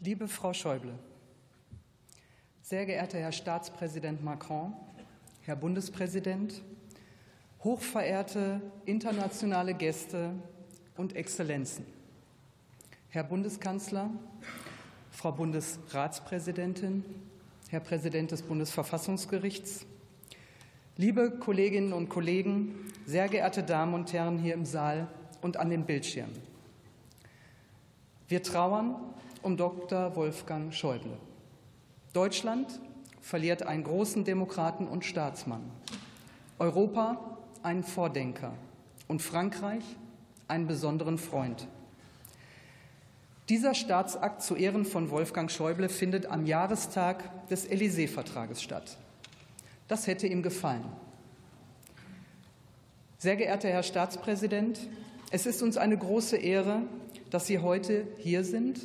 Liebe Frau Schäuble, sehr geehrter Herr Staatspräsident Macron, Herr Bundespräsident, hochverehrte internationale Gäste und Exzellenzen, Herr Bundeskanzler, Frau Bundesratspräsidentin, Herr Präsident des Bundesverfassungsgerichts, liebe Kolleginnen und Kollegen, sehr geehrte Damen und Herren hier im Saal und an den Bildschirmen. Wir trauern um Dr. Wolfgang Schäuble. Deutschland verliert einen großen Demokraten und Staatsmann, Europa einen Vordenker und Frankreich einen besonderen Freund. Dieser Staatsakt zu Ehren von Wolfgang Schäuble findet am Jahrestag des Élysée-Vertrages statt. Das hätte ihm gefallen. Sehr geehrter Herr Staatspräsident, es ist uns eine große Ehre, dass Sie heute hier sind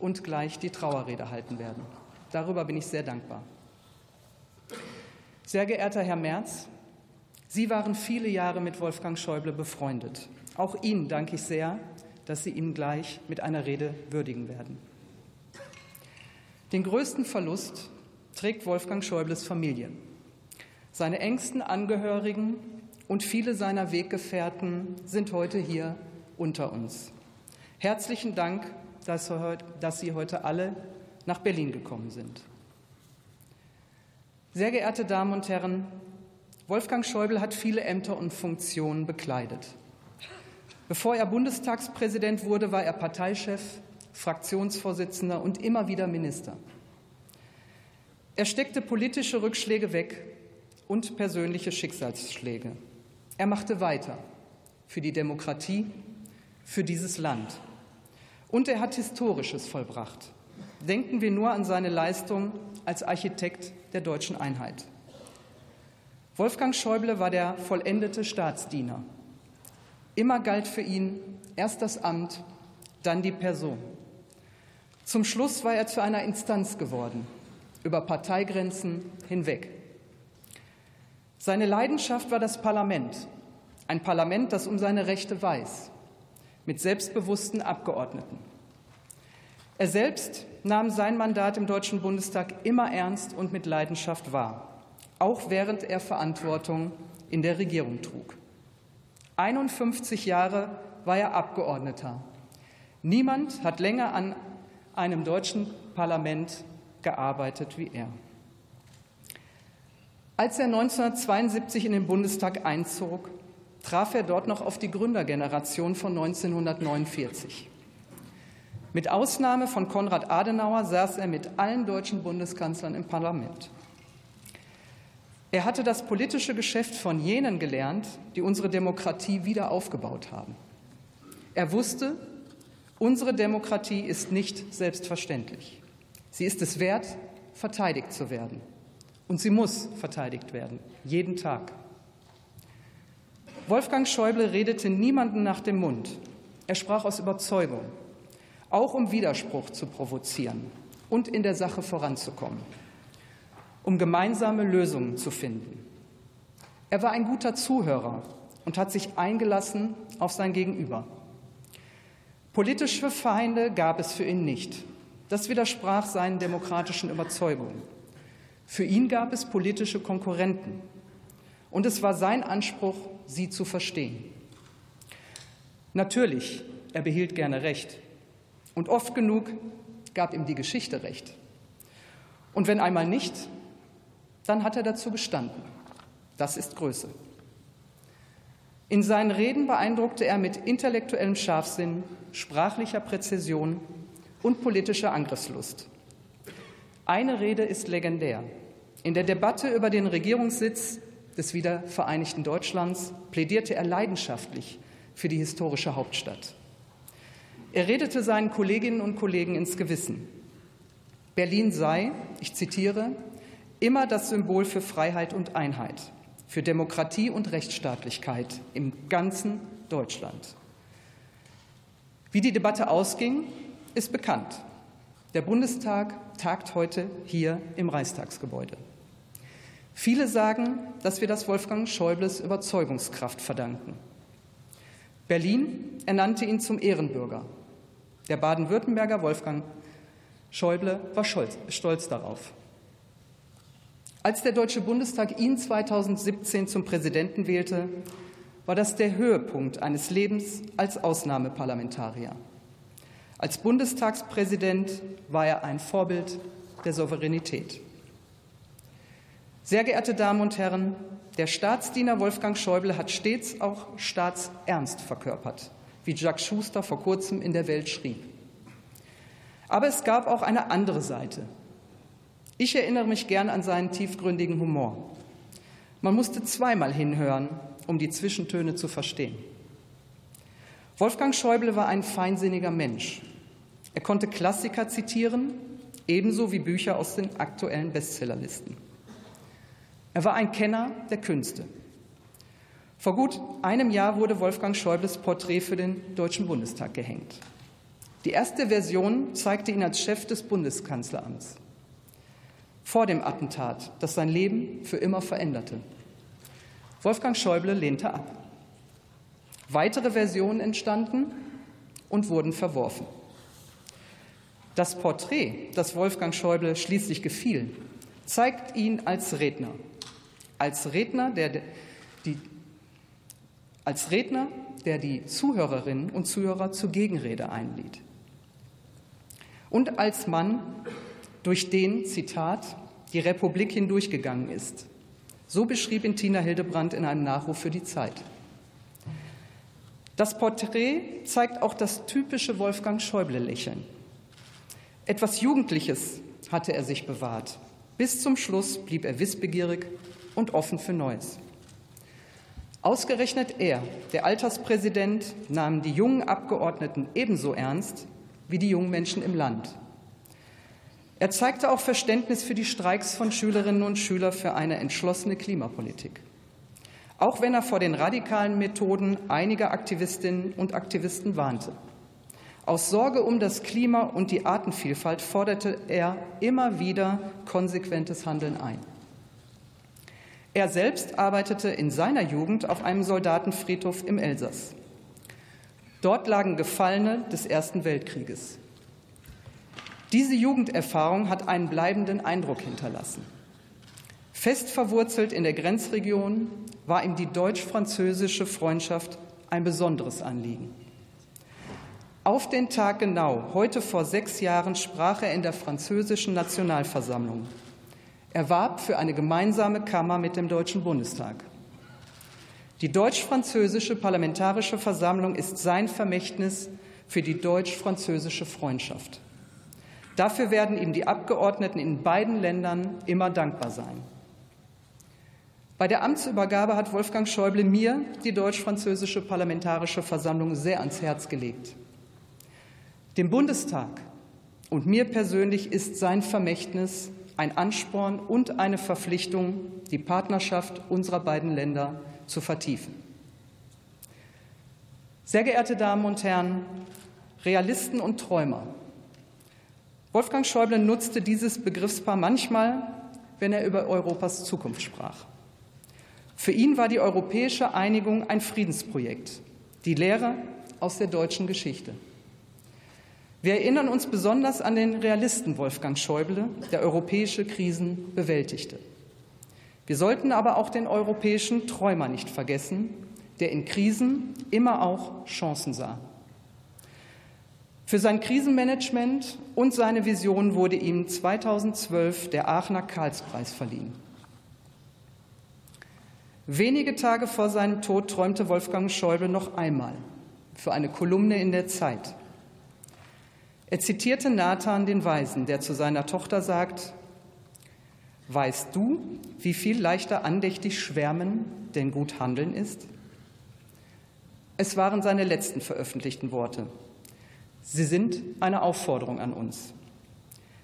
und gleich die Trauerrede halten werden. Darüber bin ich sehr dankbar. Sehr geehrter Herr Merz, Sie waren viele Jahre mit Wolfgang Schäuble befreundet. Auch Ihnen danke ich sehr, dass Sie ihn gleich mit einer Rede würdigen werden. Den größten Verlust trägt Wolfgang Schäubles Familie. Seine engsten Angehörigen und viele seiner Weggefährten sind heute hier unter uns. Herzlichen Dank, dass Sie heute alle nach Berlin gekommen sind. Sehr geehrte Damen und Herren, Wolfgang Schäuble hat viele Ämter und Funktionen bekleidet. Bevor er Bundestagspräsident wurde, war er Parteichef, Fraktionsvorsitzender und immer wieder Minister. Er steckte politische Rückschläge weg und persönliche Schicksalsschläge. Er machte weiter für die Demokratie, für dieses Land. Und er hat Historisches vollbracht. Denken wir nur an seine Leistung als Architekt der deutschen Einheit. Wolfgang Schäuble war der vollendete Staatsdiener. Immer galt für ihn erst das Amt, dann die Person. Zum Schluss war er zu einer Instanz geworden, über Parteigrenzen hinweg. Seine Leidenschaft war das Parlament, ein Parlament, das um seine Rechte weiß, mit selbstbewussten Abgeordneten. Er selbst nahm sein Mandat im Deutschen Bundestag immer ernst und mit Leidenschaft wahr, auch während er Verantwortung in der Regierung trug. 51 Jahre war er Abgeordneter. Niemand hat länger an einem deutschen Parlament gearbeitet wie er. Als er 1972 in den Bundestag einzog, traf er dort noch auf die Gründergeneration von 1949. Mit Ausnahme von Konrad Adenauer saß er mit allen deutschen Bundeskanzlern im Parlament. Er hatte das politische Geschäft von jenen gelernt, die unsere Demokratie wieder aufgebaut haben. Er wusste, unsere Demokratie ist nicht selbstverständlich. Sie ist es wert, verteidigt zu werden. Und sie muss verteidigt werden, jeden Tag. Wolfgang Schäuble redete niemanden nach dem Mund. Er sprach aus Überzeugung, auch um Widerspruch zu provozieren und in der Sache voranzukommen um gemeinsame Lösungen zu finden. Er war ein guter Zuhörer und hat sich eingelassen auf sein Gegenüber. Politische Feinde gab es für ihn nicht. Das widersprach seinen demokratischen Überzeugungen. Für ihn gab es politische Konkurrenten. Und es war sein Anspruch, sie zu verstehen. Natürlich, er behielt gerne Recht. Und oft genug gab ihm die Geschichte Recht. Und wenn einmal nicht, dann hat er dazu gestanden. Das ist Größe. In seinen Reden beeindruckte er mit intellektuellem Scharfsinn, sprachlicher Präzision und politischer Angriffslust. Eine Rede ist legendär. In der Debatte über den Regierungssitz des wiedervereinigten Deutschlands plädierte er leidenschaftlich für die historische Hauptstadt. Er redete seinen Kolleginnen und Kollegen ins Gewissen. Berlin sei, ich zitiere, immer das Symbol für Freiheit und Einheit, für Demokratie und Rechtsstaatlichkeit im ganzen Deutschland. Wie die Debatte ausging, ist bekannt. Der Bundestag tagt heute hier im Reichstagsgebäude. Viele sagen, dass wir das Wolfgang Schäubles Überzeugungskraft verdanken. Berlin ernannte ihn zum Ehrenbürger. Der Baden-Württemberger Wolfgang Schäuble war stolz darauf. Als der Deutsche Bundestag ihn 2017 zum Präsidenten wählte, war das der Höhepunkt eines Lebens als Ausnahmeparlamentarier. Als Bundestagspräsident war er ein Vorbild der Souveränität. Sehr geehrte Damen und Herren, der Staatsdiener Wolfgang Schäuble hat stets auch Staatsernst verkörpert, wie Jacques Schuster vor kurzem in der Welt schrieb. Aber es gab auch eine andere Seite. Ich erinnere mich gern an seinen tiefgründigen Humor. Man musste zweimal hinhören, um die Zwischentöne zu verstehen. Wolfgang Schäuble war ein feinsinniger Mensch. Er konnte Klassiker zitieren, ebenso wie Bücher aus den aktuellen Bestsellerlisten. Er war ein Kenner der Künste. Vor gut einem Jahr wurde Wolfgang Schäubles Porträt für den Deutschen Bundestag gehängt. Die erste Version zeigte ihn als Chef des Bundeskanzleramts. Vor dem Attentat, das sein Leben für immer veränderte. Wolfgang Schäuble lehnte ab. Weitere Versionen entstanden und wurden verworfen. Das Porträt, das Wolfgang Schäuble schließlich gefiel, zeigt ihn als Redner, als Redner, der die, als Redner, der die Zuhörerinnen und Zuhörer zur Gegenrede einlied. Und als Mann, durch den, Zitat, die Republik hindurchgegangen ist. So beschrieb ihn Tina Hildebrandt in einem Nachruf für die Zeit. Das Porträt zeigt auch das typische Wolfgang Schäuble-Lächeln. Etwas Jugendliches hatte er sich bewahrt. Bis zum Schluss blieb er wissbegierig und offen für Neues. Ausgerechnet er, der Alterspräsident, nahm die jungen Abgeordneten ebenso ernst wie die jungen Menschen im Land. Er zeigte auch Verständnis für die Streiks von Schülerinnen und Schülern für eine entschlossene Klimapolitik. Auch wenn er vor den radikalen Methoden einiger Aktivistinnen und Aktivisten warnte. Aus Sorge um das Klima und die Artenvielfalt forderte er immer wieder konsequentes Handeln ein. Er selbst arbeitete in seiner Jugend auf einem Soldatenfriedhof im Elsass. Dort lagen Gefallene des Ersten Weltkrieges. Diese Jugenderfahrung hat einen bleibenden Eindruck hinterlassen. Fest verwurzelt in der Grenzregion war ihm die deutsch-französische Freundschaft ein besonderes Anliegen. Auf den Tag genau, heute vor sechs Jahren, sprach er in der französischen Nationalversammlung. Er warb für eine gemeinsame Kammer mit dem Deutschen Bundestag. Die deutsch-französische Parlamentarische Versammlung ist sein Vermächtnis für die deutsch-französische Freundschaft. Dafür werden ihm die Abgeordneten in beiden Ländern immer dankbar sein. Bei der Amtsübergabe hat Wolfgang Schäuble mir die deutsch-französische Parlamentarische Versammlung sehr ans Herz gelegt. Dem Bundestag und mir persönlich ist sein Vermächtnis ein Ansporn und eine Verpflichtung, die Partnerschaft unserer beiden Länder zu vertiefen. Sehr geehrte Damen und Herren, Realisten und Träumer. Wolfgang Schäuble nutzte dieses Begriffspaar manchmal, wenn er über Europas Zukunft sprach. Für ihn war die europäische Einigung ein Friedensprojekt, die Lehre aus der deutschen Geschichte. Wir erinnern uns besonders an den Realisten Wolfgang Schäuble, der europäische Krisen bewältigte. Wir sollten aber auch den europäischen Träumer nicht vergessen, der in Krisen immer auch Chancen sah. Für sein Krisenmanagement und seine Vision wurde ihm 2012 der Aachener Karlspreis verliehen. Wenige Tage vor seinem Tod träumte Wolfgang Schäuble noch einmal für eine Kolumne in der Zeit. Er zitierte Nathan den Weisen, der zu seiner Tochter sagt, Weißt du, wie viel leichter andächtig schwärmen denn gut handeln ist? Es waren seine letzten veröffentlichten Worte. Sie sind eine Aufforderung an uns.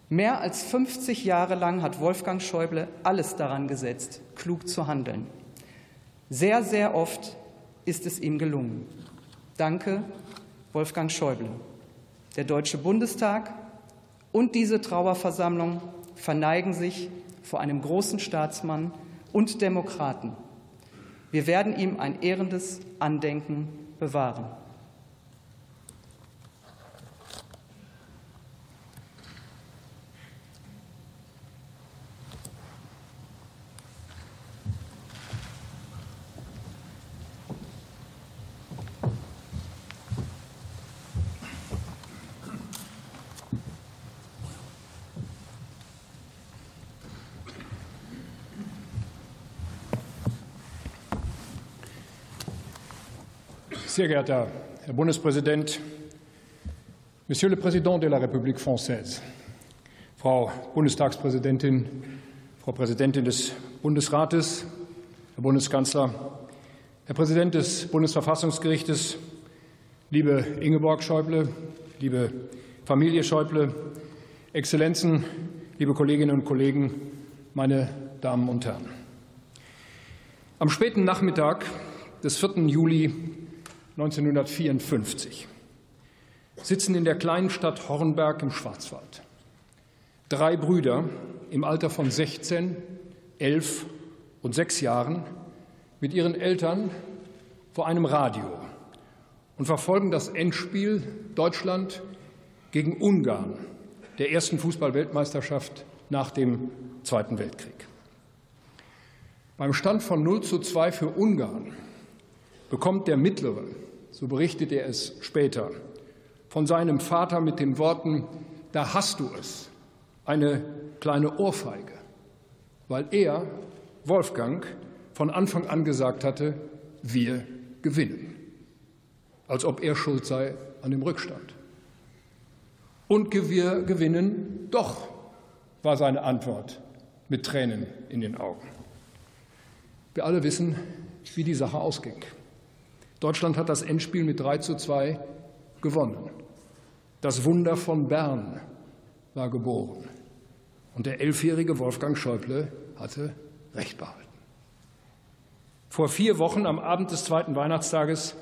Mehr als 50 Jahre lang hat Wolfgang Schäuble alles daran gesetzt, klug zu handeln. Sehr, sehr oft ist es ihm gelungen. Danke, Wolfgang Schäuble. Der Deutsche Bundestag und diese Trauerversammlung verneigen sich vor einem großen Staatsmann und Demokraten. Wir werden ihm ein ehrendes Andenken bewahren. Sehr geehrter Herr Bundespräsident, Monsieur le Président de la République française, Frau Bundestagspräsidentin, Frau Präsidentin des Bundesrates, Herr Bundeskanzler, Herr Präsident des Bundesverfassungsgerichtes, liebe Ingeborg Schäuble, liebe Familie Schäuble, Exzellenzen, liebe Kolleginnen und Kollegen, meine Damen und Herren. Am späten Nachmittag des 4. Juli 1954 sitzen in der kleinen Stadt Hornberg im Schwarzwald drei Brüder im Alter von 16, 11 und 6 Jahren mit ihren Eltern vor einem Radio und verfolgen das Endspiel Deutschland gegen Ungarn der ersten Fußballweltmeisterschaft nach dem Zweiten Weltkrieg. Beim Stand von 0 zu 2 für Ungarn bekommt der Mittlere, so berichtet er es später, von seinem Vater mit den Worten, da hast du es, eine kleine Ohrfeige, weil er, Wolfgang, von Anfang an gesagt hatte, wir gewinnen, als ob er schuld sei an dem Rückstand. Und wir gewinnen doch, war seine Antwort mit Tränen in den Augen. Wir alle wissen, wie die Sache ausging. Deutschland hat das Endspiel mit 3 zu 2 gewonnen. Das Wunder von Bern war geboren. Und der elfjährige Wolfgang Schäuble hatte Recht behalten. Vor vier Wochen am Abend des zweiten Weihnachtstages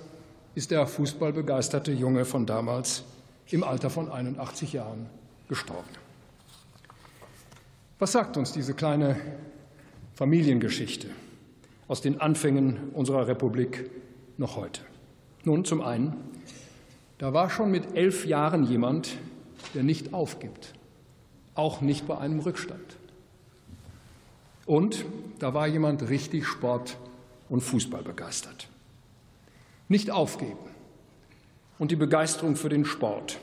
ist der fußballbegeisterte Junge von damals im Alter von 81 Jahren gestorben. Was sagt uns diese kleine Familiengeschichte? aus den Anfängen unserer Republik noch heute? Nun, zum einen, da war schon mit elf Jahren jemand, der nicht aufgibt, auch nicht bei einem Rückstand. Und da war jemand richtig Sport und Fußball begeistert. Nicht aufgeben und die Begeisterung für den Sport.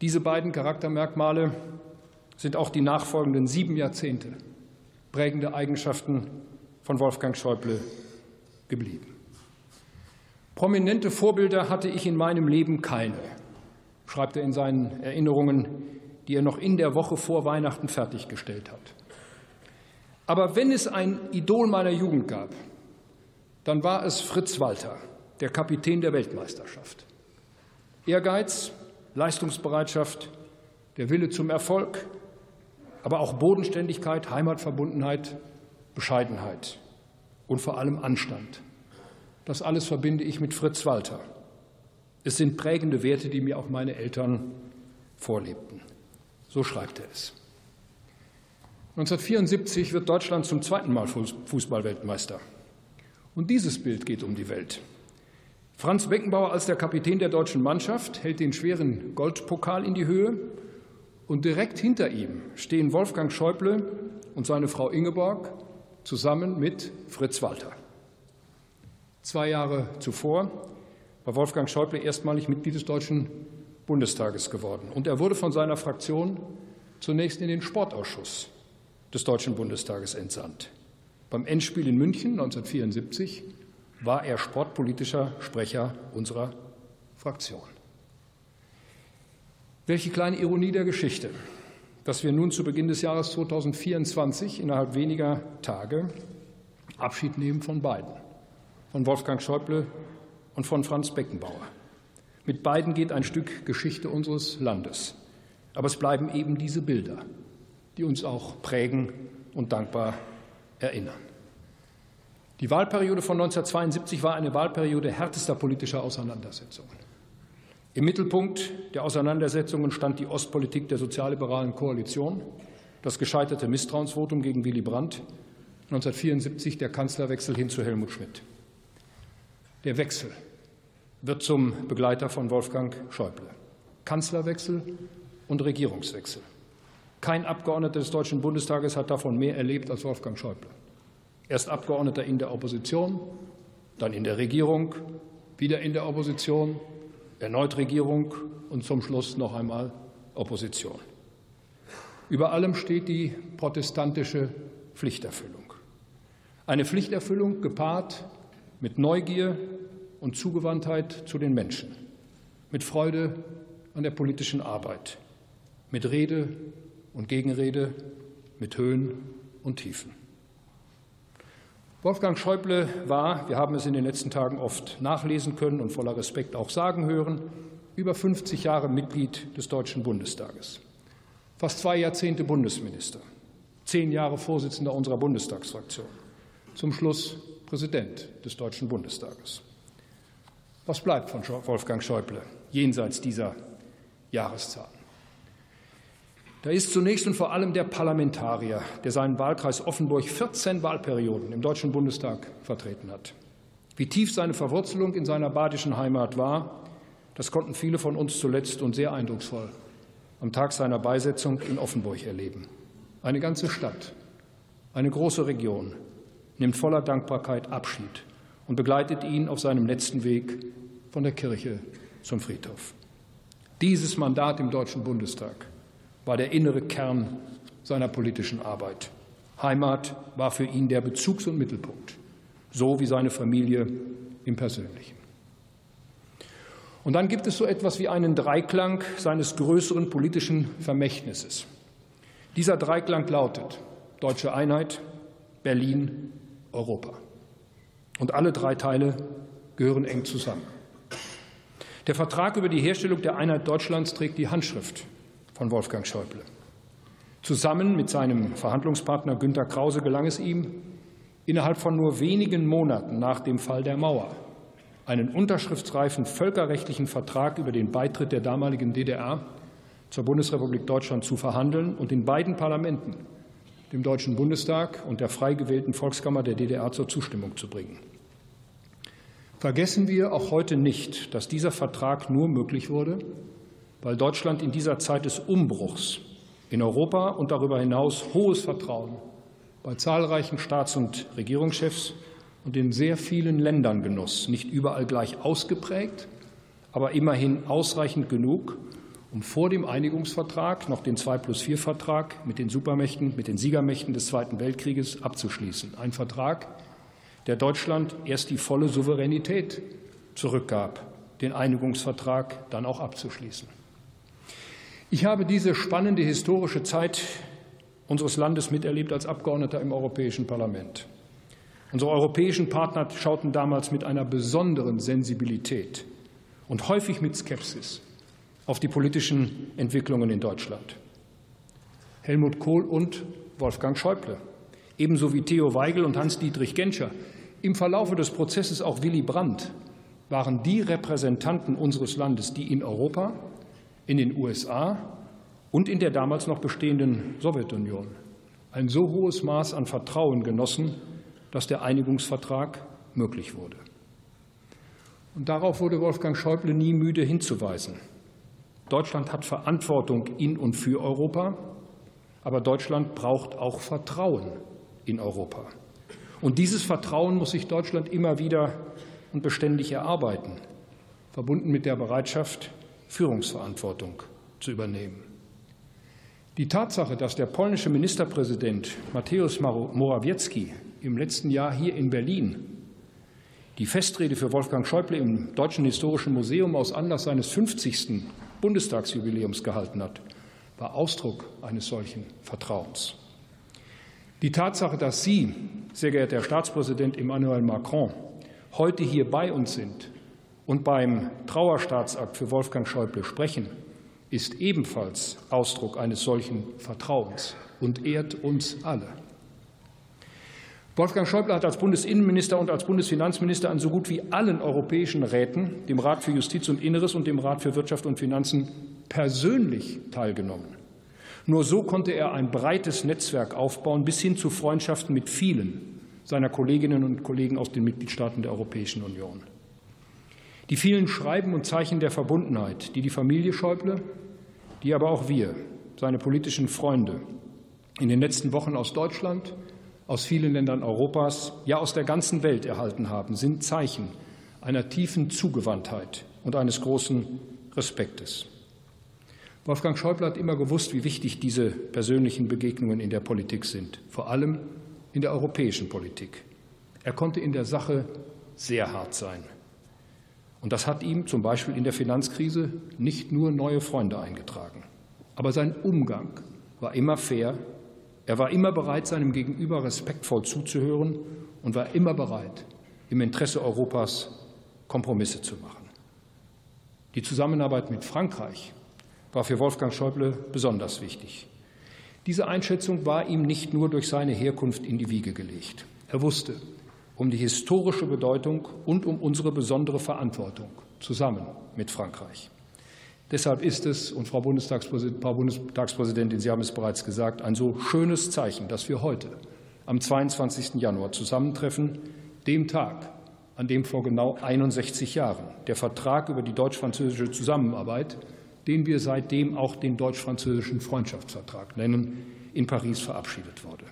Diese beiden Charaktermerkmale sind auch die nachfolgenden sieben Jahrzehnte prägende Eigenschaften von Wolfgang Schäuble geblieben. Prominente Vorbilder hatte ich in meinem Leben keine, schreibt er in seinen Erinnerungen, die er noch in der Woche vor Weihnachten fertiggestellt hat. Aber wenn es ein Idol meiner Jugend gab, dann war es Fritz Walter, der Kapitän der Weltmeisterschaft. Ehrgeiz, Leistungsbereitschaft, der Wille zum Erfolg, aber auch Bodenständigkeit, Heimatverbundenheit Bescheidenheit und vor allem Anstand. Das alles verbinde ich mit Fritz Walter. Es sind prägende Werte, die mir auch meine Eltern vorlebten. So schreibt er es. 1974 wird Deutschland zum zweiten Mal Fußballweltmeister. Und dieses Bild geht um die Welt. Franz Beckenbauer als der Kapitän der deutschen Mannschaft hält den schweren Goldpokal in die Höhe und direkt hinter ihm stehen Wolfgang Schäuble und seine Frau Ingeborg zusammen mit Fritz Walter. Zwei Jahre zuvor war Wolfgang Schäuble erstmalig Mitglied des Deutschen Bundestages geworden. Und er wurde von seiner Fraktion zunächst in den Sportausschuss des Deutschen Bundestages entsandt. Beim Endspiel in München 1974 war er sportpolitischer Sprecher unserer Fraktion. Welche kleine Ironie der Geschichte dass wir nun zu Beginn des Jahres 2024 innerhalb weniger Tage Abschied nehmen von beiden, von Wolfgang Schäuble und von Franz Beckenbauer. Mit beiden geht ein Stück Geschichte unseres Landes. Aber es bleiben eben diese Bilder, die uns auch prägen und dankbar erinnern. Die Wahlperiode von 1972 war eine Wahlperiode härtester politischer Auseinandersetzungen. Im Mittelpunkt der Auseinandersetzungen stand die Ostpolitik der sozialliberalen Koalition, das gescheiterte Misstrauensvotum gegen Willy Brandt, 1974 der Kanzlerwechsel hin zu Helmut Schmidt. Der Wechsel wird zum Begleiter von Wolfgang Schäuble. Kanzlerwechsel und Regierungswechsel. Kein Abgeordneter des Deutschen Bundestages hat davon mehr erlebt als Wolfgang Schäuble. Erst Abgeordneter in der Opposition, dann in der Regierung, wieder in der Opposition, erneut Regierung und zum Schluss noch einmal Opposition. Über allem steht die protestantische Pflichterfüllung. Eine Pflichterfüllung gepaart mit Neugier und Zugewandtheit zu den Menschen, mit Freude an der politischen Arbeit, mit Rede und Gegenrede, mit Höhen und Tiefen. Wolfgang Schäuble war, wir haben es in den letzten Tagen oft nachlesen können und voller Respekt auch sagen hören, über 50 Jahre Mitglied des Deutschen Bundestages, fast zwei Jahrzehnte Bundesminister, zehn Jahre Vorsitzender unserer Bundestagsfraktion, zum Schluss Präsident des Deutschen Bundestages. Was bleibt von Wolfgang Schäuble jenseits dieser Jahreszahlen? Da ist zunächst und vor allem der Parlamentarier, der seinen Wahlkreis Offenburg 14 Wahlperioden im Deutschen Bundestag vertreten hat. Wie tief seine Verwurzelung in seiner badischen Heimat war, das konnten viele von uns zuletzt und sehr eindrucksvoll am Tag seiner Beisetzung in Offenburg erleben. Eine ganze Stadt, eine große Region nimmt voller Dankbarkeit Abschied und begleitet ihn auf seinem letzten Weg von der Kirche zum Friedhof. Dieses Mandat im Deutschen Bundestag war der innere Kern seiner politischen Arbeit. Heimat war für ihn der Bezugs- und Mittelpunkt, so wie seine Familie im Persönlichen. Und dann gibt es so etwas wie einen Dreiklang seines größeren politischen Vermächtnisses. Dieser Dreiklang lautet deutsche Einheit, Berlin, Europa. Und alle drei Teile gehören eng zusammen. Der Vertrag über die Herstellung der Einheit Deutschlands trägt die Handschrift von Wolfgang Schäuble. Zusammen mit seinem Verhandlungspartner Günter Krause gelang es ihm, innerhalb von nur wenigen Monaten nach dem Fall der Mauer einen unterschriftsreifen völkerrechtlichen Vertrag über den Beitritt der damaligen DDR zur Bundesrepublik Deutschland zu verhandeln und in beiden Parlamenten, dem Deutschen Bundestag und der frei gewählten Volkskammer der DDR, zur Zustimmung zu bringen. Vergessen wir auch heute nicht, dass dieser Vertrag nur möglich wurde, weil Deutschland in dieser Zeit des Umbruchs in Europa und darüber hinaus hohes Vertrauen bei zahlreichen Staats- und Regierungschefs und in sehr vielen Ländern genoss, nicht überall gleich ausgeprägt, aber immerhin ausreichend genug, um vor dem Einigungsvertrag noch den 2 plus 4 Vertrag mit den Supermächten, mit den Siegermächten des Zweiten Weltkrieges abzuschließen. Ein Vertrag, der Deutschland erst die volle Souveränität zurückgab, den Einigungsvertrag dann auch abzuschließen. Ich habe diese spannende historische Zeit unseres Landes miterlebt als Abgeordneter im Europäischen Parlament. Unsere europäischen Partner schauten damals mit einer besonderen Sensibilität und häufig mit Skepsis auf die politischen Entwicklungen in Deutschland. Helmut Kohl und Wolfgang Schäuble, ebenso wie Theo Weigel und Hans-Dietrich Genscher, im Verlaufe des Prozesses auch Willy Brandt, waren die Repräsentanten unseres Landes, die in Europa in den USA und in der damals noch bestehenden Sowjetunion ein so hohes Maß an Vertrauen genossen, dass der Einigungsvertrag möglich wurde. Und darauf wurde Wolfgang Schäuble nie müde hinzuweisen. Deutschland hat Verantwortung in und für Europa, aber Deutschland braucht auch Vertrauen in Europa. Und dieses Vertrauen muss sich Deutschland immer wieder und beständig erarbeiten, verbunden mit der Bereitschaft, Führungsverantwortung zu übernehmen. Die Tatsache, dass der polnische Ministerpräsident Mateusz Morawiecki im letzten Jahr hier in Berlin die Festrede für Wolfgang Schäuble im Deutschen Historischen Museum aus Anlass seines 50. Bundestagsjubiläums gehalten hat, war Ausdruck eines solchen Vertrauens. Die Tatsache, dass Sie, sehr geehrter Herr Staatspräsident Emmanuel Macron, heute hier bei uns sind, und beim Trauerstaatsakt für Wolfgang Schäuble sprechen, ist ebenfalls Ausdruck eines solchen Vertrauens und ehrt uns alle. Wolfgang Schäuble hat als Bundesinnenminister und als Bundesfinanzminister an so gut wie allen europäischen Räten, dem Rat für Justiz und Inneres und dem Rat für Wirtschaft und Finanzen, persönlich teilgenommen. Nur so konnte er ein breites Netzwerk aufbauen, bis hin zu Freundschaften mit vielen seiner Kolleginnen und Kollegen aus den Mitgliedstaaten der Europäischen Union. Die vielen Schreiben und Zeichen der Verbundenheit, die die Familie Schäuble, die aber auch wir, seine politischen Freunde, in den letzten Wochen aus Deutschland, aus vielen Ländern Europas, ja aus der ganzen Welt erhalten haben, sind Zeichen einer tiefen Zugewandtheit und eines großen Respektes. Wolfgang Schäuble hat immer gewusst, wie wichtig diese persönlichen Begegnungen in der Politik sind, vor allem in der europäischen Politik. Er konnte in der Sache sehr hart sein. Und das hat ihm zum Beispiel in der Finanzkrise nicht nur neue Freunde eingetragen. Aber sein Umgang war immer fair. Er war immer bereit, seinem Gegenüber respektvoll zuzuhören und war immer bereit, im Interesse Europas Kompromisse zu machen. Die Zusammenarbeit mit Frankreich war für Wolfgang Schäuble besonders wichtig. Diese Einschätzung war ihm nicht nur durch seine Herkunft in die Wiege gelegt. Er wusste um die historische Bedeutung und um unsere besondere Verantwortung zusammen mit Frankreich. Deshalb ist es, und Frau Bundestagspräsidentin, Sie haben es bereits gesagt, ein so schönes Zeichen, dass wir heute am 22. Januar zusammentreffen, dem Tag, an dem vor genau 61 Jahren der Vertrag über die deutsch-französische Zusammenarbeit den wir seitdem auch den deutsch-französischen Freundschaftsvertrag nennen, in Paris verabschiedet wurde.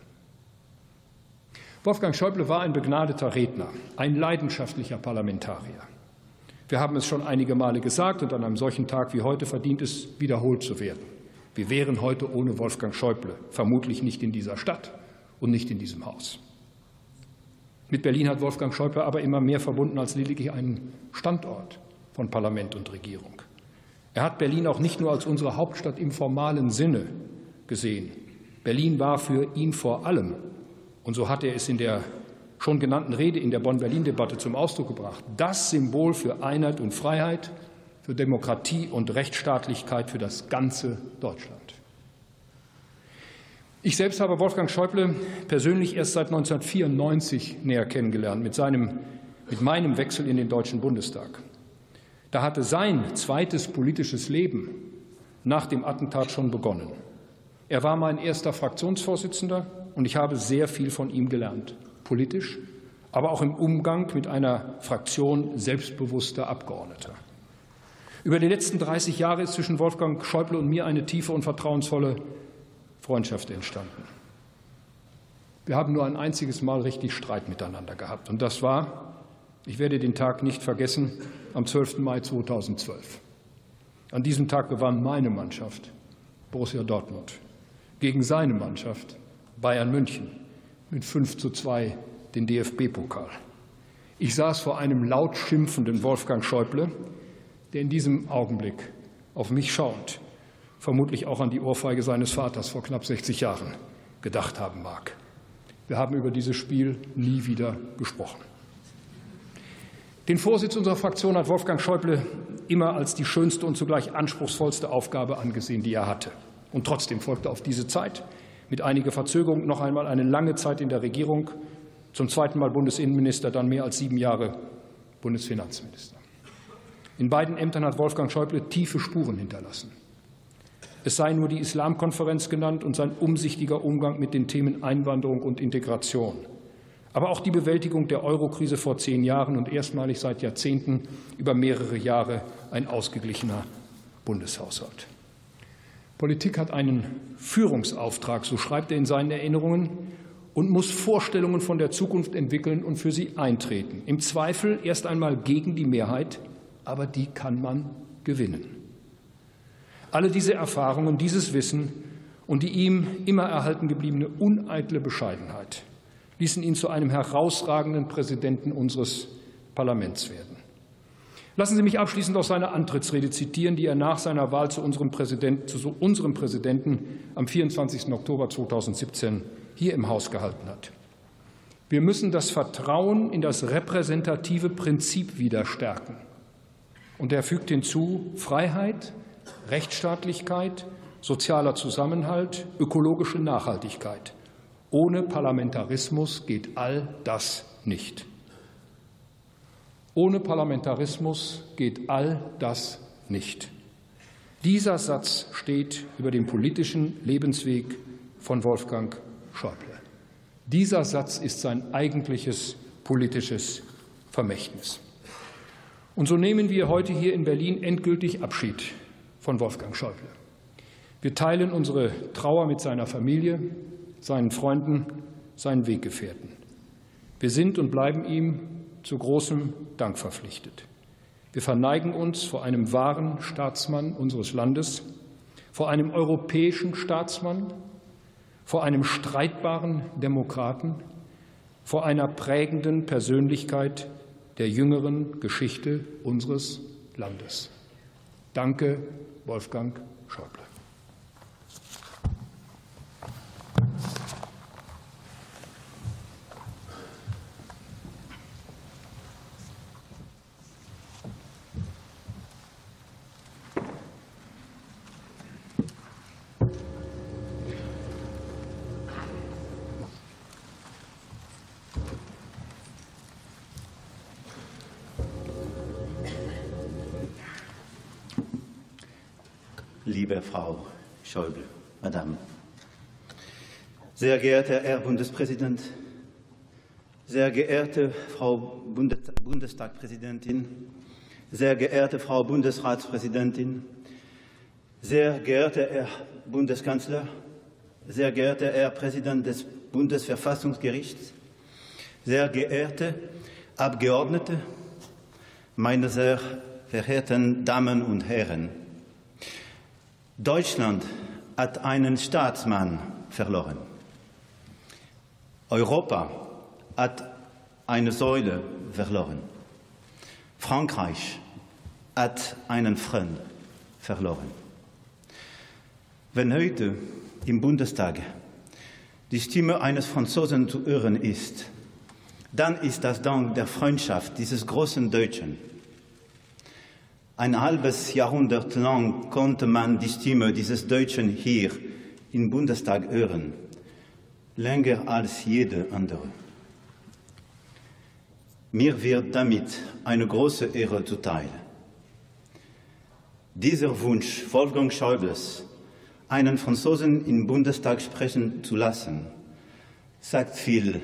Wolfgang Schäuble war ein begnadeter Redner, ein leidenschaftlicher Parlamentarier. Wir haben es schon einige Male gesagt, und an einem solchen Tag wie heute verdient es, wiederholt zu werden. Wir wären heute ohne Wolfgang Schäuble vermutlich nicht in dieser Stadt und nicht in diesem Haus. Mit Berlin hat Wolfgang Schäuble aber immer mehr verbunden als lediglich einen Standort von Parlament und Regierung. Er hat Berlin auch nicht nur als unsere Hauptstadt im formalen Sinne gesehen. Berlin war für ihn vor allem, und so hat er es in der schon genannten Rede in der Bonn-Berlin-Debatte zum Ausdruck gebracht, das Symbol für Einheit und Freiheit, für Demokratie und Rechtsstaatlichkeit für das ganze Deutschland. Ich selbst habe Wolfgang Schäuble persönlich erst seit 1994 näher kennengelernt, mit, seinem, mit meinem Wechsel in den Deutschen Bundestag. Da hatte sein zweites politisches Leben nach dem Attentat schon begonnen. Er war mein erster Fraktionsvorsitzender und ich habe sehr viel von ihm gelernt, politisch, aber auch im Umgang mit einer Fraktion selbstbewusster Abgeordneter. Über die letzten 30 Jahre ist zwischen Wolfgang Schäuble und mir eine tiefe und vertrauensvolle Freundschaft entstanden. Wir haben nur ein einziges Mal richtig Streit miteinander gehabt. Und das war, ich werde den Tag nicht vergessen, am 12. Mai 2012. An diesem Tag gewann meine Mannschaft, Borussia Dortmund, gegen seine Mannschaft, Bayern München, mit 5 zu 2 den DFB-Pokal. Ich saß vor einem laut schimpfenden Wolfgang Schäuble, der in diesem Augenblick auf mich schauend vermutlich auch an die Ohrfeige seines Vaters vor knapp 60 Jahren gedacht haben mag. Wir haben über dieses Spiel nie wieder gesprochen. Den Vorsitz unserer Fraktion hat Wolfgang Schäuble immer als die schönste und zugleich anspruchsvollste Aufgabe angesehen, die er hatte. Und trotzdem folgte auf diese Zeit mit einiger Verzögerung noch einmal eine lange Zeit in der Regierung, zum zweiten Mal Bundesinnenminister, dann mehr als sieben Jahre Bundesfinanzminister. In beiden Ämtern hat Wolfgang Schäuble tiefe Spuren hinterlassen. Es sei nur die Islamkonferenz genannt und sein umsichtiger Umgang mit den Themen Einwanderung und Integration aber auch die Bewältigung der Eurokrise vor zehn Jahren und erstmalig seit Jahrzehnten über mehrere Jahre ein ausgeglichener Bundeshaushalt. Politik hat einen Führungsauftrag, so schreibt er in seinen Erinnerungen, und muss Vorstellungen von der Zukunft entwickeln und für sie eintreten. Im Zweifel erst einmal gegen die Mehrheit, aber die kann man gewinnen. Alle diese Erfahrungen, dieses Wissen und die ihm immer erhalten gebliebene uneitle Bescheidenheit ließen ihn zu einem herausragenden Präsidenten unseres Parlaments werden. Lassen Sie mich abschließend aus seiner Antrittsrede zitieren, die er nach seiner Wahl zu unserem, Präsident, zu unserem Präsidenten am 24. Oktober 2017 hier im Haus gehalten hat. Wir müssen das Vertrauen in das repräsentative Prinzip wieder stärken. Und er fügt hinzu Freiheit, Rechtsstaatlichkeit, sozialer Zusammenhalt, ökologische Nachhaltigkeit. Ohne Parlamentarismus geht all das nicht. Ohne Parlamentarismus geht all das nicht. Dieser Satz steht über dem politischen Lebensweg von Wolfgang Schäuble. Dieser Satz ist sein eigentliches politisches Vermächtnis. Und so nehmen wir heute hier in Berlin endgültig Abschied von Wolfgang Schäuble. Wir teilen unsere Trauer mit seiner Familie, seinen Freunden, seinen Weggefährten. Wir sind und bleiben ihm zu großem Dank verpflichtet. Wir verneigen uns vor einem wahren Staatsmann unseres Landes, vor einem europäischen Staatsmann, vor einem streitbaren Demokraten, vor einer prägenden Persönlichkeit der jüngeren Geschichte unseres Landes. Danke, Wolfgang Schäuble. Liebe Frau Schäuble, Madame. Sehr geehrter Herr Bundespräsident, sehr geehrte Frau Bundestagpräsidentin, sehr geehrte Frau Bundesratspräsidentin, sehr geehrter Herr Bundeskanzler, sehr geehrter Herr Präsident des Bundesverfassungsgerichts, sehr geehrte Abgeordnete, meine sehr verehrten Damen und Herren, Deutschland hat einen Staatsmann verloren. Europa hat eine Säule verloren. Frankreich hat einen Freund verloren. Wenn heute im Bundestag die Stimme eines Franzosen zu hören ist, dann ist das dank der Freundschaft dieses großen Deutschen ein halbes Jahrhundert lang konnte man die Stimme dieses Deutschen hier im Bundestag hören, länger als jede andere. Mir wird damit eine große Ehre zuteil. Dieser Wunsch Wolfgang Schäubles, einen Franzosen im Bundestag sprechen zu lassen, sagt viel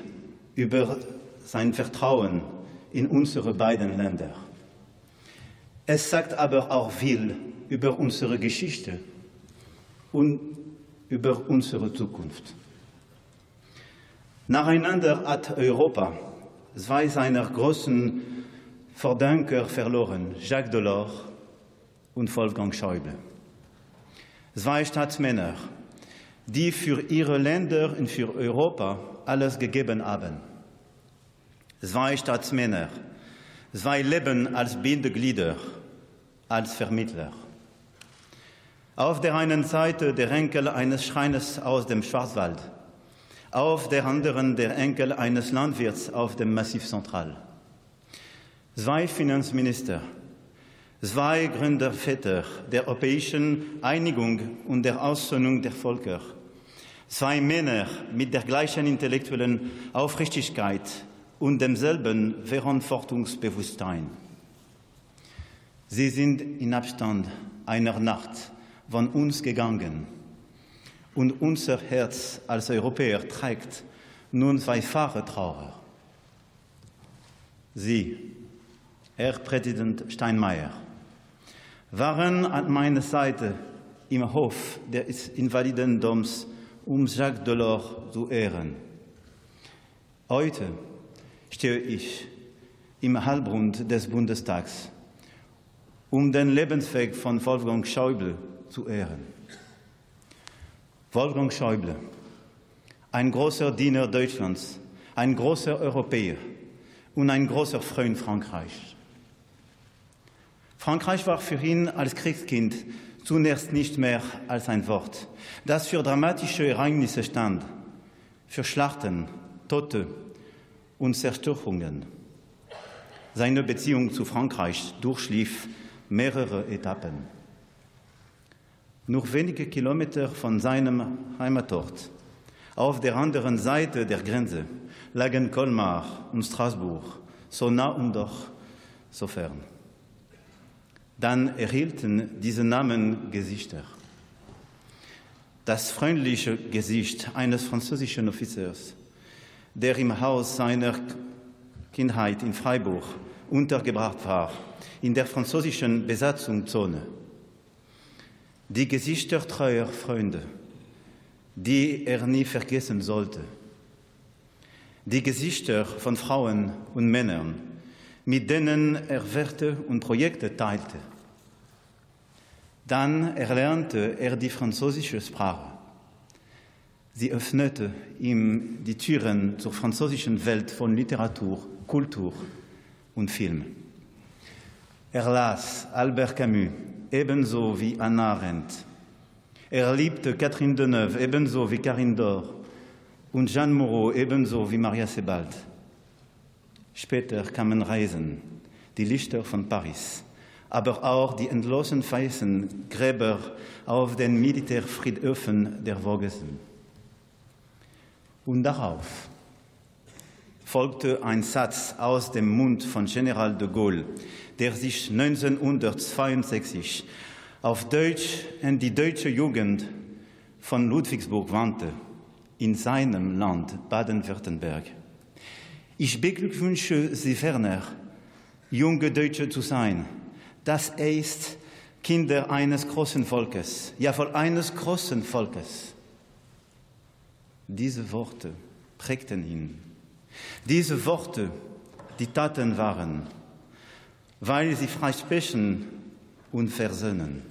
über sein Vertrauen in unsere beiden Länder. Es sagt aber auch viel über unsere Geschichte und über unsere Zukunft. Nacheinander hat Europa zwei seiner großen Verdanker verloren, Jacques Delors und Wolfgang Schäuble. Zwei Staatsmänner, die für ihre Länder und für Europa alles gegeben haben. Zwei Staatsmänner, zwei Leben als Bindeglieder als Vermittler. Auf der einen Seite der Enkel eines Schreiners aus dem Schwarzwald, auf der anderen der Enkel eines Landwirts auf dem Massiv Central. Zwei Finanzminister, zwei Gründerväter der europäischen Einigung und der Aussöhnung der Völker, zwei Männer mit der gleichen intellektuellen Aufrichtigkeit und demselben Verantwortungsbewusstsein. Sie sind in Abstand einer Nacht von uns gegangen. Und unser Herz als Europäer trägt nun zweifache Trauer. Sie, Herr Präsident Steinmeier, waren an meiner Seite im Hof des Invalidendoms, um Jacques Delors zu ehren. Heute stehe ich im Halbrund des Bundestags um den Lebensweg von Wolfgang Schäuble zu ehren. Wolfgang Schäuble, ein großer Diener Deutschlands, ein großer Europäer und ein großer Freund Frankreichs. Frankreich war für ihn als Kriegskind zunächst nicht mehr als ein Wort, das für dramatische Ereignisse stand, für Schlachten, Tote und Zerstörungen. Seine Beziehung zu Frankreich durchlief mehrere Etappen. Nur wenige Kilometer von seinem Heimatort, auf der anderen Seite der Grenze, lagen Colmar und Straßburg, so nah und doch so fern. Dann erhielten diese Namen Gesichter. Das freundliche Gesicht eines französischen Offiziers, der im Haus seiner Kindheit in Freiburg untergebracht war, in der französischen Besatzungszone. Die Gesichter treuer Freunde, die er nie vergessen sollte. Die Gesichter von Frauen und Männern, mit denen er Werte und Projekte teilte. Dann erlernte er die französische Sprache. Sie öffnete ihm die Türen zur französischen Welt von Literatur, Kultur und Film. Er las Albert Camus ebenso wie Anna Arendt. Er liebte Catherine Deneuve ebenso wie Carine Dor und Jeanne Moreau ebenso wie Maria Sebald. Später kamen Reisen, die Lichter von Paris, aber auch die endlosen weißen Gräber auf den Militärfriedhöfen der Vogesen. Und darauf folgte ein Satz aus dem Mund von General de Gaulle, der sich 1962 auf Deutsch an die deutsche Jugend von Ludwigsburg wandte, in seinem Land Baden-Württemberg. Ich beglückwünsche Sie ferner, junge Deutsche zu sein. Das ist Kinder eines großen Volkes, ja voll eines großen Volkes. Diese Worte prägten ihn. Diese Worte, die Taten waren, weil sie freisprechen und versöhnen,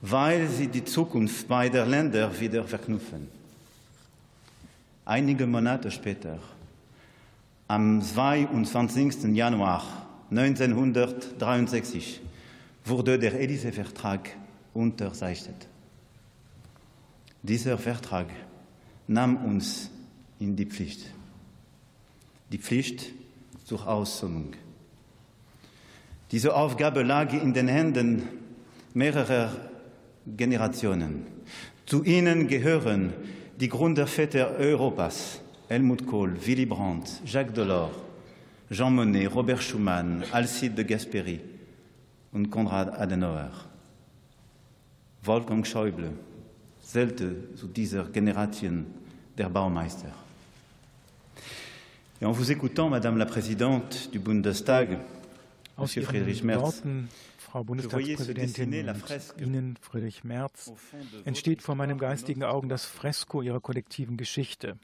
weil sie die Zukunft beider Länder wieder verknüpfen. Einige Monate später, am 22. Januar 1963, wurde der Élysée-Vertrag unterzeichnet. Dieser Vertrag nahm uns in die Pflicht. Die Pflicht zur Aussöhnung. Diese Aufgabe lag in den Händen mehrerer Generationen. Zu ihnen gehören die Gründerväter Europas, Helmut Kohl, Willy Brandt, Jacques Delors, Jean Monnet, Robert Schuman, Alcide de Gasperi und Konrad Adenauer. Wolfgang Schäuble zählte zu dieser Generation der Baumeister. Et en vous écoutant, Madame la Présidente du Bundestag, Aus Monsieur Friedrich Merz, Worten, Frau Bundestagspräsidentin, und Ihnen, Friedrich Merz, entsteht vor meinem geistigen Augen das Fresko Ihrer kollektiven Geschichte.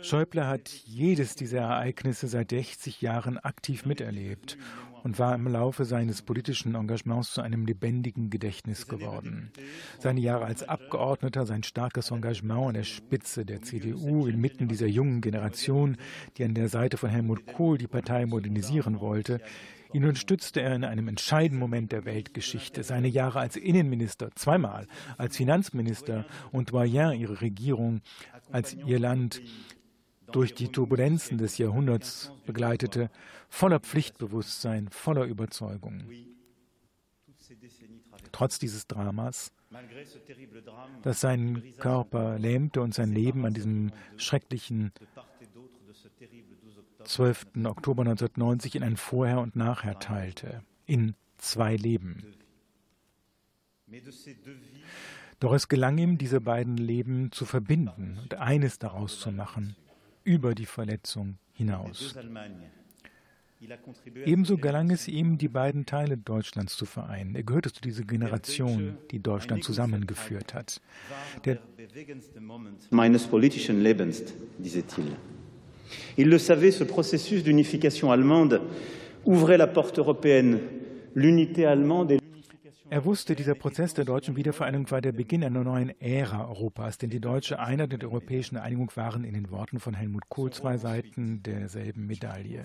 Schäuble hat jedes dieser Ereignisse seit 60 Jahren aktiv miterlebt und war im Laufe seines politischen Engagements zu einem lebendigen Gedächtnis geworden. Seine Jahre als Abgeordneter, sein starkes Engagement an der Spitze der CDU inmitten dieser jungen Generation, die an der Seite von Helmut Kohl die Partei modernisieren wollte, Ihn unterstützte er in einem entscheidenden Moment der Weltgeschichte. Seine Jahre als Innenminister, zweimal als Finanzminister und Doyen ihrer Regierung, als ihr Land durch die Turbulenzen des Jahrhunderts begleitete, voller Pflichtbewusstsein, voller Überzeugung. Trotz dieses Dramas, das seinen Körper lähmte und sein Leben an diesem schrecklichen 12. Oktober 1990 in ein Vorher und Nachher teilte, in zwei Leben. Doch es gelang ihm, diese beiden Leben zu verbinden und eines daraus zu machen, über die Verletzung hinaus. Ebenso gelang es ihm, die beiden Teile Deutschlands zu vereinen. Er gehörte zu dieser Generation, die Deutschland zusammengeführt hat. Der meines politischen Lebens, disait-il. Il le savait, ce processus d'unification allemande ouvrait la porte européenne. L'unité allemande Er wusste, dieser Prozess der deutschen Wiedervereinigung war der Beginn einer neuen Ära Europas, denn die deutsche Einheit und die europäische Einigung waren in den Worten von Helmut Kohl zwei Seiten derselben Medaille.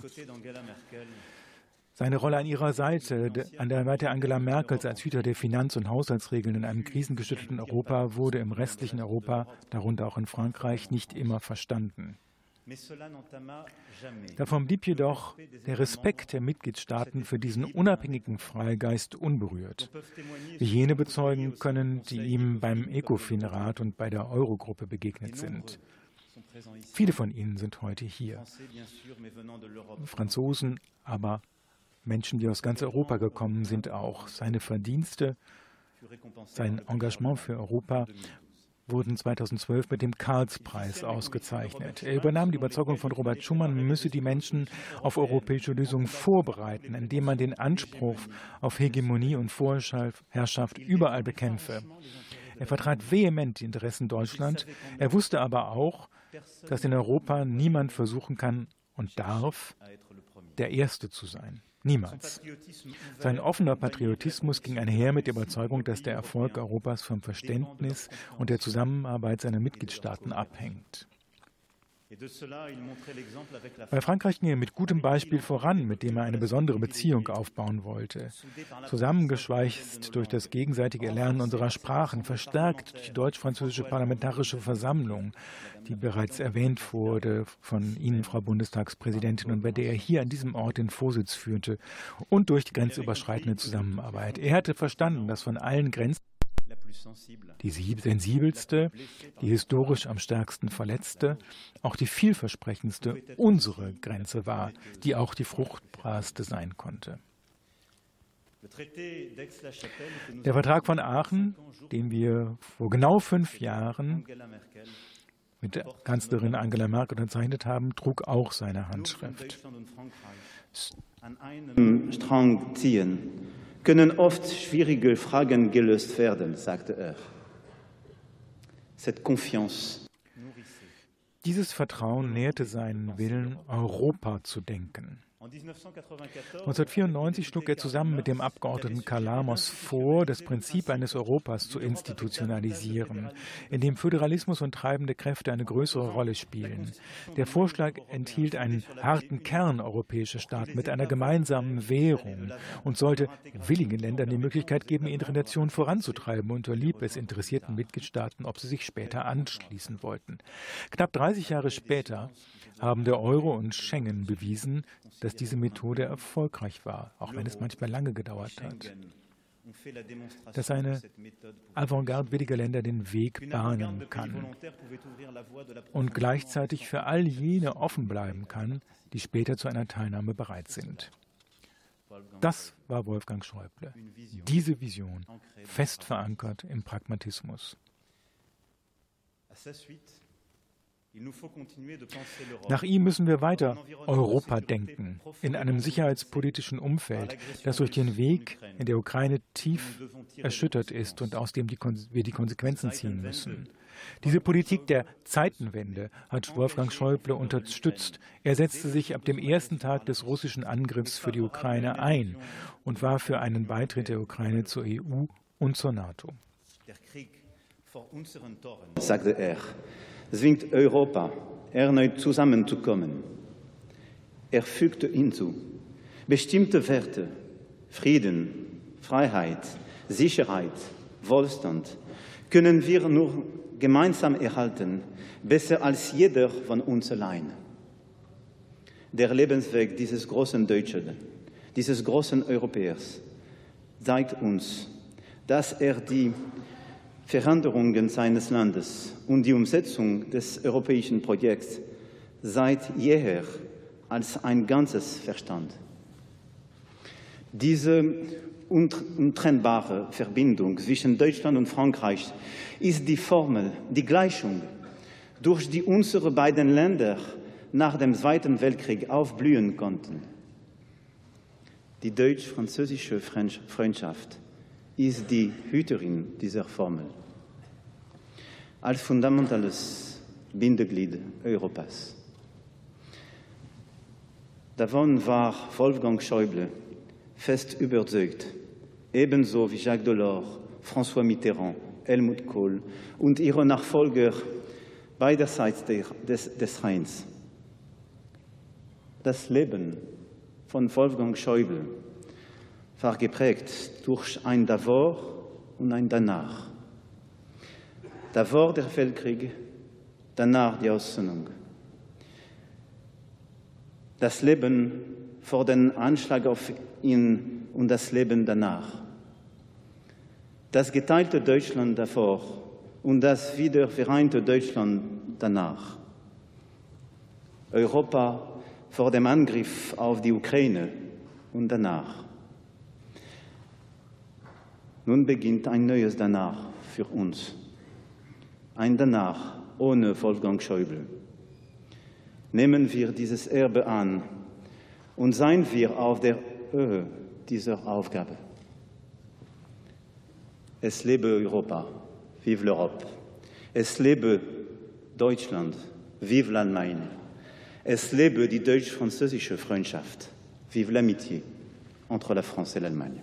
Seine Rolle an ihrer Seite, an der Seite Angela Merkels als Hüter der Finanz- und Haushaltsregeln in einem krisengeschüttelten Europa, wurde im restlichen Europa, darunter auch in Frankreich, nicht immer verstanden. Davon blieb jedoch der Respekt der Mitgliedstaaten für diesen unabhängigen Freigeist unberührt, wie jene bezeugen können, die ihm beim ECOFIN-Rat und bei der Eurogruppe begegnet sind. Viele von ihnen sind heute hier. Franzosen, aber Menschen, die aus ganz Europa gekommen sind, auch. Seine Verdienste, sein Engagement für Europa wurden 2012 mit dem Karlspreis ausgezeichnet. Er übernahm die Überzeugung von Robert Schumann, man müsse die Menschen auf europäische Lösungen vorbereiten, indem man den Anspruch auf Hegemonie und Vorherrschaft überall bekämpfe. Er vertrat vehement die Interessen Deutschlands. Er wusste aber auch, dass in Europa niemand versuchen kann und darf, der Erste zu sein. Niemals. Sein offener Patriotismus ging einher mit der Überzeugung, dass der Erfolg Europas vom Verständnis und der Zusammenarbeit seiner Mitgliedstaaten abhängt. Bei Frankreich ging er mit gutem Beispiel voran, mit dem er eine besondere Beziehung aufbauen wollte. Zusammengeschweißt durch das gegenseitige Erlernen unserer Sprachen, verstärkt durch die deutsch-französische Parlamentarische Versammlung, die bereits erwähnt wurde von Ihnen, Frau Bundestagspräsidentin, und bei der er hier an diesem Ort den Vorsitz führte, und durch die grenzüberschreitende Zusammenarbeit. Er hatte verstanden, dass von allen Grenzen die sensibelste, die historisch am stärksten verletzte, auch die vielversprechendste unsere Grenze war, die auch die fruchtbarste sein konnte. Der Vertrag von Aachen, den wir vor genau fünf Jahren mit der Kanzlerin Angela Merkel unterzeichnet haben, trug auch seine Handschrift. An einem Strang ziehen können oft schwierige Fragen gelöst werden, sagte er. Cette confiance. Dieses Vertrauen nährte seinen Willen, Europa zu denken. 1994 schlug er zusammen mit dem Abgeordneten Kalamos vor, das Prinzip eines Europas zu institutionalisieren, in dem Föderalismus und treibende Kräfte eine größere Rolle spielen. Der Vorschlag enthielt einen harten Kern europäischer Staaten mit einer gemeinsamen Währung und sollte willigen Ländern die Möglichkeit geben, Integration voranzutreiben, unterlieb es interessierten Mitgliedstaaten, ob sie sich später anschließen wollten. Knapp 30 Jahre später haben der Euro und Schengen bewiesen, dass diese Methode erfolgreich war, auch wenn es manchmal lange gedauert hat. Dass eine Avantgarde williger Länder den Weg bahnen kann und gleichzeitig für all jene offen bleiben kann, die später zu einer Teilnahme bereit sind. Das war Wolfgang Schäuble. Diese Vision, fest verankert im Pragmatismus. Nach ihm müssen wir weiter Europa denken, in einem sicherheitspolitischen Umfeld, das durch den Weg in der Ukraine tief erschüttert ist und aus dem die wir die Konsequenzen ziehen müssen. Diese Politik der Zeitenwende hat Wolfgang Schäuble unterstützt. Er setzte sich ab dem ersten Tag des russischen Angriffs für die Ukraine ein und war für einen Beitritt der Ukraine zur EU und zur NATO. Der Krieg vor unseren Toren, sagte er, zwingt Europa, erneut zusammenzukommen. Er fügte hinzu, bestimmte Werte, Frieden, Freiheit, Sicherheit, Wohlstand können wir nur gemeinsam erhalten, besser als jeder von uns allein. Der Lebensweg dieses großen Deutschen, dieses großen Europäers zeigt uns, dass er die Veränderungen seines Landes und die Umsetzung des europäischen Projekts seit jeher als ein Ganzes verstand. Diese untrennbare Verbindung zwischen Deutschland und Frankreich ist die Formel, die Gleichung, durch die unsere beiden Länder nach dem Zweiten Weltkrieg aufblühen konnten. Die deutsch-französische Freundschaft ist die Hüterin dieser Formel als fundamentales Bindeglied Europas. Davon war Wolfgang Schäuble fest überzeugt, ebenso wie Jacques Delors, François Mitterrand, Helmut Kohl und ihre Nachfolger beiderseits des, des Rheins. Das Leben von Wolfgang Schäuble war geprägt durch ein Davor und ein Danach. Davor der Weltkrieg, danach die Aussöhnung. Das Leben vor dem Anschlag auf ihn und das Leben danach. Das geteilte Deutschland davor und das wieder vereinte Deutschland danach. Europa vor dem Angriff auf die Ukraine und danach. Nun beginnt ein neues Danach für uns. Ein Danach ohne Wolfgang Schäuble. Nehmen wir dieses Erbe an und seien wir auf der Höhe dieser Aufgabe. Es lebe Europa, vive l'Europe. Es lebe Deutschland, vive l'Allemagne. Es lebe die deutsch-französische Freundschaft, vive l'amitié entre la France et l'Allemagne.